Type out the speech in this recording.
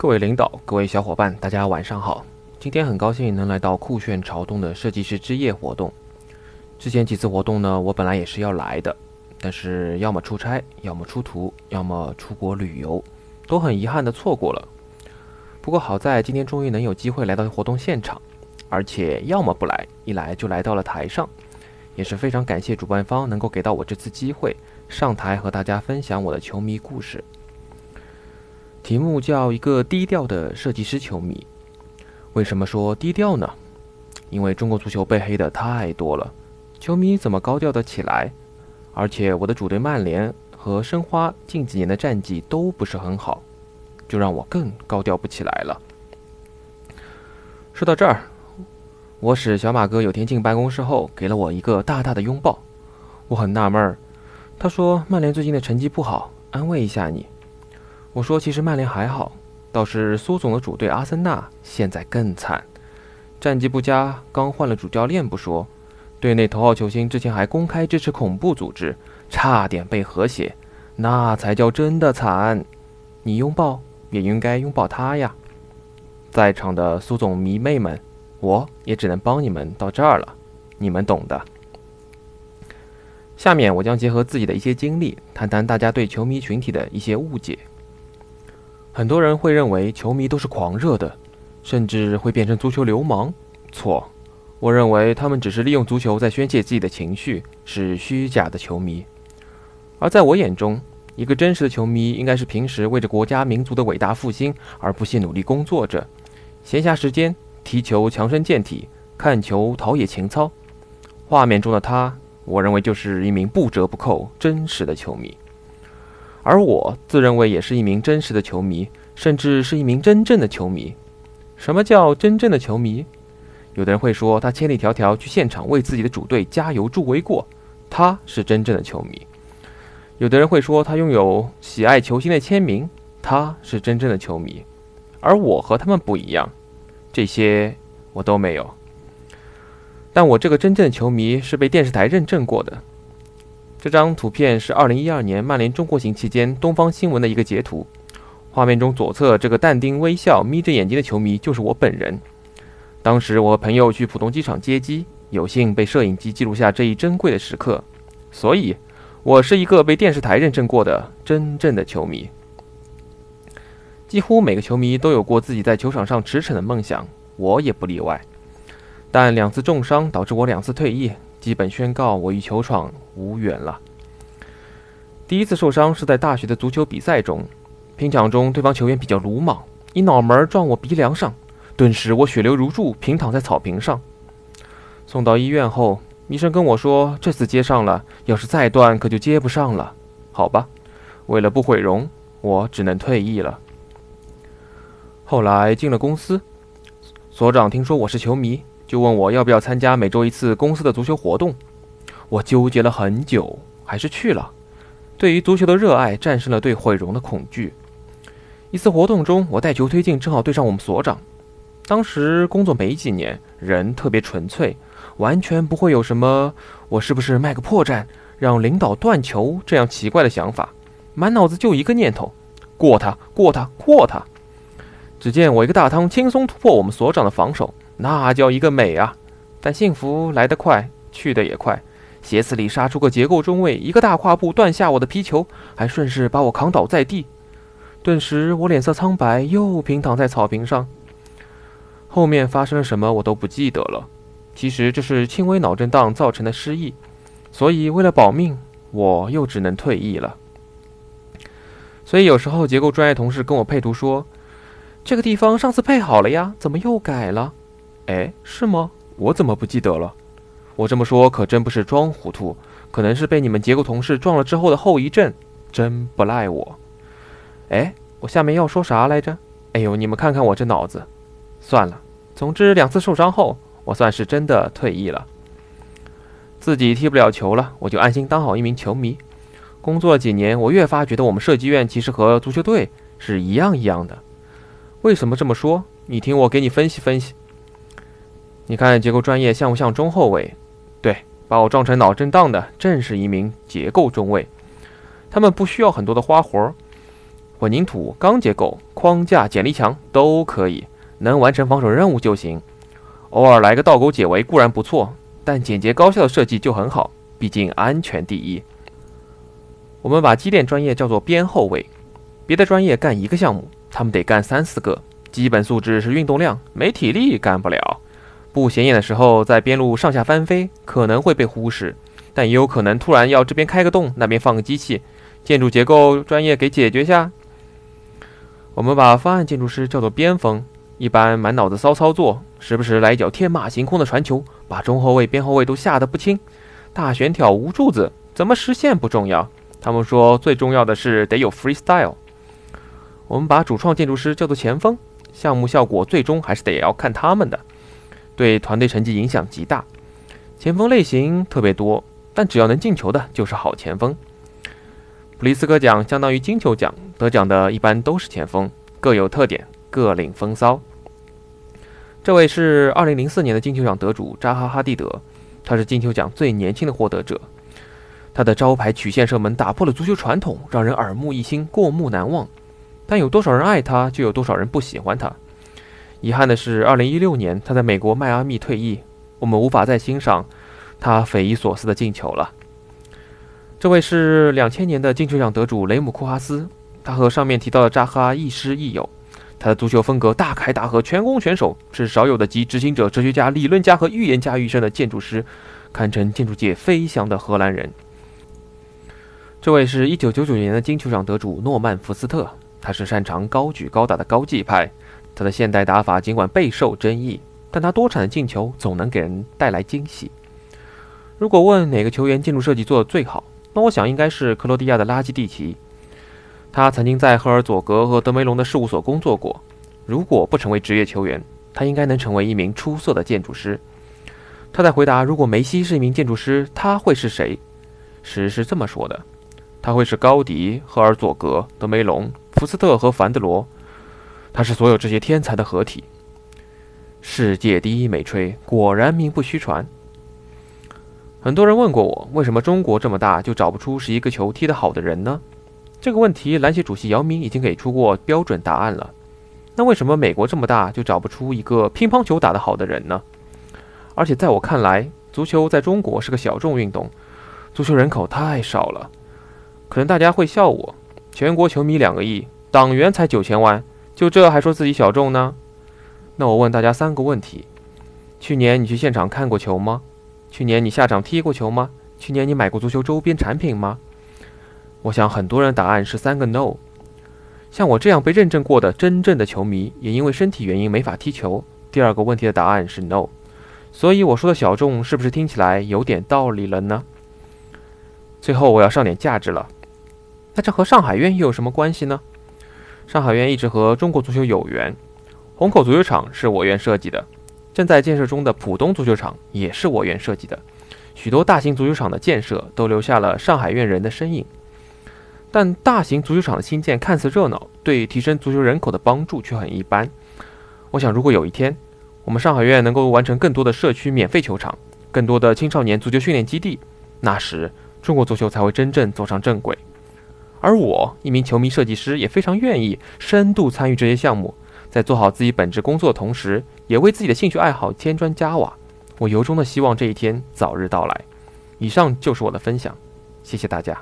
各位领导、各位小伙伴，大家晚上好。今天很高兴能来到酷炫潮动的设计师之夜活动。之前几次活动呢，我本来也是要来的，但是要么出差，要么出图，要么出国旅游，都很遗憾的错过了。不过好在今天终于能有机会来到活动现场，而且要么不来，一来就来到了台上，也是非常感谢主办方能够给到我这次机会上台和大家分享我的球迷故事。题目叫一个低调的设计师球迷。为什么说低调呢？因为中国足球被黑的太多了，球迷怎么高调的起来？而且我的主队曼联和申花近几年的战绩都不是很好，就让我更高调不起来了。说到这儿，我使小马哥有天进办公室后给了我一个大大的拥抱，我很纳闷儿。他说曼联最近的成绩不好，安慰一下你。我说：“其实曼联还好，倒是苏总的主队阿森纳现在更惨，战绩不佳，刚换了主教练不说，队内头号球星之前还公开支持恐怖组织，差点被和谐，那才叫真的惨。你拥抱也应该拥抱他呀。”在场的苏总迷妹们，我也只能帮你们到这儿了，你们懂的。下面我将结合自己的一些经历，谈谈大家对球迷群体的一些误解。很多人会认为球迷都是狂热的，甚至会变成足球流氓。错，我认为他们只是利用足球在宣泄自己的情绪，是虚假的球迷。而在我眼中，一个真实的球迷应该是平时为着国家民族的伟大复兴而不懈努力工作着，闲暇时间踢球强身健体，看球陶冶情操。画面中的他，我认为就是一名不折不扣真实的球迷。而我自认为也是一名真实的球迷，甚至是一名真正的球迷。什么叫真正的球迷？有的人会说他千里迢迢去现场为自己的主队加油助威过，他是真正的球迷。有的人会说他拥有喜爱球星的签名，他是真正的球迷。而我和他们不一样，这些我都没有。但我这个真正的球迷是被电视台认证过的。这张图片是二零一二年曼联中国行期间东方新闻的一个截图，画面中左侧这个淡定微笑、眯着眼睛的球迷就是我本人。当时我和朋友去浦东机场接机，有幸被摄影机记录下这一珍贵的时刻，所以，我是一个被电视台认证过的真正的球迷。几乎每个球迷都有过自己在球场上驰骋的梦想，我也不例外。但两次重伤导致我两次退役。基本宣告我与球场无缘了。第一次受伤是在大学的足球比赛中，拼抢中对方球员比较鲁莽，一脑门撞我鼻梁上，顿时我血流如注，平躺在草坪上。送到医院后，医生跟我说，这次接上了，要是再断可就接不上了。好吧，为了不毁容，我只能退役了。后来进了公司，所长听说我是球迷。就问我要不要参加每周一次公司的足球活动，我纠结了很久，还是去了。对于足球的热爱战胜了对毁容的恐惧。一次活动中，我带球推进，正好对上我们所长。当时工作没几年，人特别纯粹，完全不会有什么我是不是卖个破绽让领导断球这样奇怪的想法，满脑子就一个念头：过他，过他，过他。只见我一个大汤轻松突破我们所长的防守。那叫一个美啊！但幸福来得快，去得也快。斜刺里杀出个结构中卫，一个大跨步断下我的皮球，还顺势把我扛倒在地。顿时我脸色苍白，又平躺在草坪上。后面发生了什么我都不记得了。其实这是轻微脑震荡造成的失忆，所以为了保命，我又只能退役了。所以有时候结构专业同事跟我配图说：“这个地方上次配好了呀，怎么又改了？”哎，是吗？我怎么不记得了？我这么说可真不是装糊涂，可能是被你们结构同事撞了之后的后遗症，真不赖我。哎，我下面要说啥来着？哎呦，你们看看我这脑子。算了，总之两次受伤后，我算是真的退役了。自己踢不了球了，我就安心当好一名球迷。工作了几年，我越发觉得我们设计院其实和足球队是一样一样的。为什么这么说？你听我给你分析分析。你看结构专业像不像中后卫？对，把我撞成脑震荡的正是一名结构中卫。他们不需要很多的花活，混凝土、钢结构、框架、剪力墙都可以，能完成防守任务就行。偶尔来个倒钩解围固然不错，但简洁高效的设计就很好，毕竟安全第一。我们把机电专业叫做边后卫，别的专业干一个项目，他们得干三四个。基本素质是运动量，没体力干不了。不显眼的时候，在边路上下翻飞可能会被忽视，但也有可能突然要这边开个洞，那边放个机器。建筑结构专业给解决下。我们把方案建筑师叫做边锋，一般满脑子骚操作，时不时来一脚天马行空的传球，把中后卫、边后卫都吓得不轻。大悬挑无柱子，怎么实现不重要，他们说最重要的是得有 freestyle。我们把主创建筑师叫做前锋，项目效果最终还是得要看他们的。对团队成绩影响极大，前锋类型特别多，但只要能进球的就是好前锋。普利斯克奖相当于金球奖，得奖的一般都是前锋，各有特点，各领风骚。这位是2004年的金球奖得主扎哈哈蒂德，他是金球奖最年轻的获得者。他的招牌曲线射门打破了足球传统，让人耳目一新，过目难忘。但有多少人爱他，就有多少人不喜欢他。遗憾的是，二零一六年他在美国迈阿密退役，我们无法再欣赏他匪夷所思的进球了。这位是两千年的金球奖得主雷姆库哈斯，他和上面提到的扎哈亦师亦友。他的足球风格大开大合，全攻全守，是少有的集执行者、哲学家、理论家和预言家于一身的建筑师，堪称建筑界飞翔的荷兰人。这位是一九九九年的金球奖得主诺曼福斯特，他是擅长高举高打的高技派。他的现代打法尽管备受争议，但他多产的进球总能给人带来惊喜。如果问哪个球员建筑设计做得最好，那我想应该是克罗地亚的拉基蒂奇。他曾经在赫尔佐格和德梅隆的事务所工作过。如果不成为职业球员，他应该能成为一名出色的建筑师。他在回答如果梅西是一名建筑师，他会是谁时是这么说的：他会是高迪、赫尔佐格、德梅隆、福斯特和凡德罗。他是所有这些天才的合体。世界第一美吹，果然名不虚传。很多人问过我，为什么中国这么大就找不出是一个球踢得好的人呢？这个问题，篮协主席姚明已经给出过标准答案了。那为什么美国这么大就找不出一个乒乓球打得好的人呢？而且在我看来，足球在中国是个小众运动，足球人口太少了。可能大家会笑我，全国球迷两个亿，党员才九千万。就这还说自己小众呢？那我问大家三个问题：去年你去现场看过球吗？去年你下场踢过球吗？去年你买过足球周边产品吗？我想很多人答案是三个 no。像我这样被认证过的真正的球迷，也因为身体原因没法踢球。第二个问题的答案是 no。所以我说的小众是不是听起来有点道理了呢？最后我要上点价值了。那这和上海院又有什么关系呢？上海院一直和中国足球有缘，虹口足球场是我院设计的，正在建设中的浦东足球场也是我院设计的，许多大型足球场的建设都留下了上海院人的身影。但大型足球场的新建看似热闹，对提升足球人口的帮助却很一般。我想，如果有一天我们上海院能够完成更多的社区免费球场，更多的青少年足球训练基地，那时中国足球才会真正走上正轨。而我，一名球迷设计师，也非常愿意深度参与这些项目，在做好自己本职工作的同时，也为自己的兴趣爱好添砖加瓦。我由衷的希望这一天早日到来。以上就是我的分享，谢谢大家。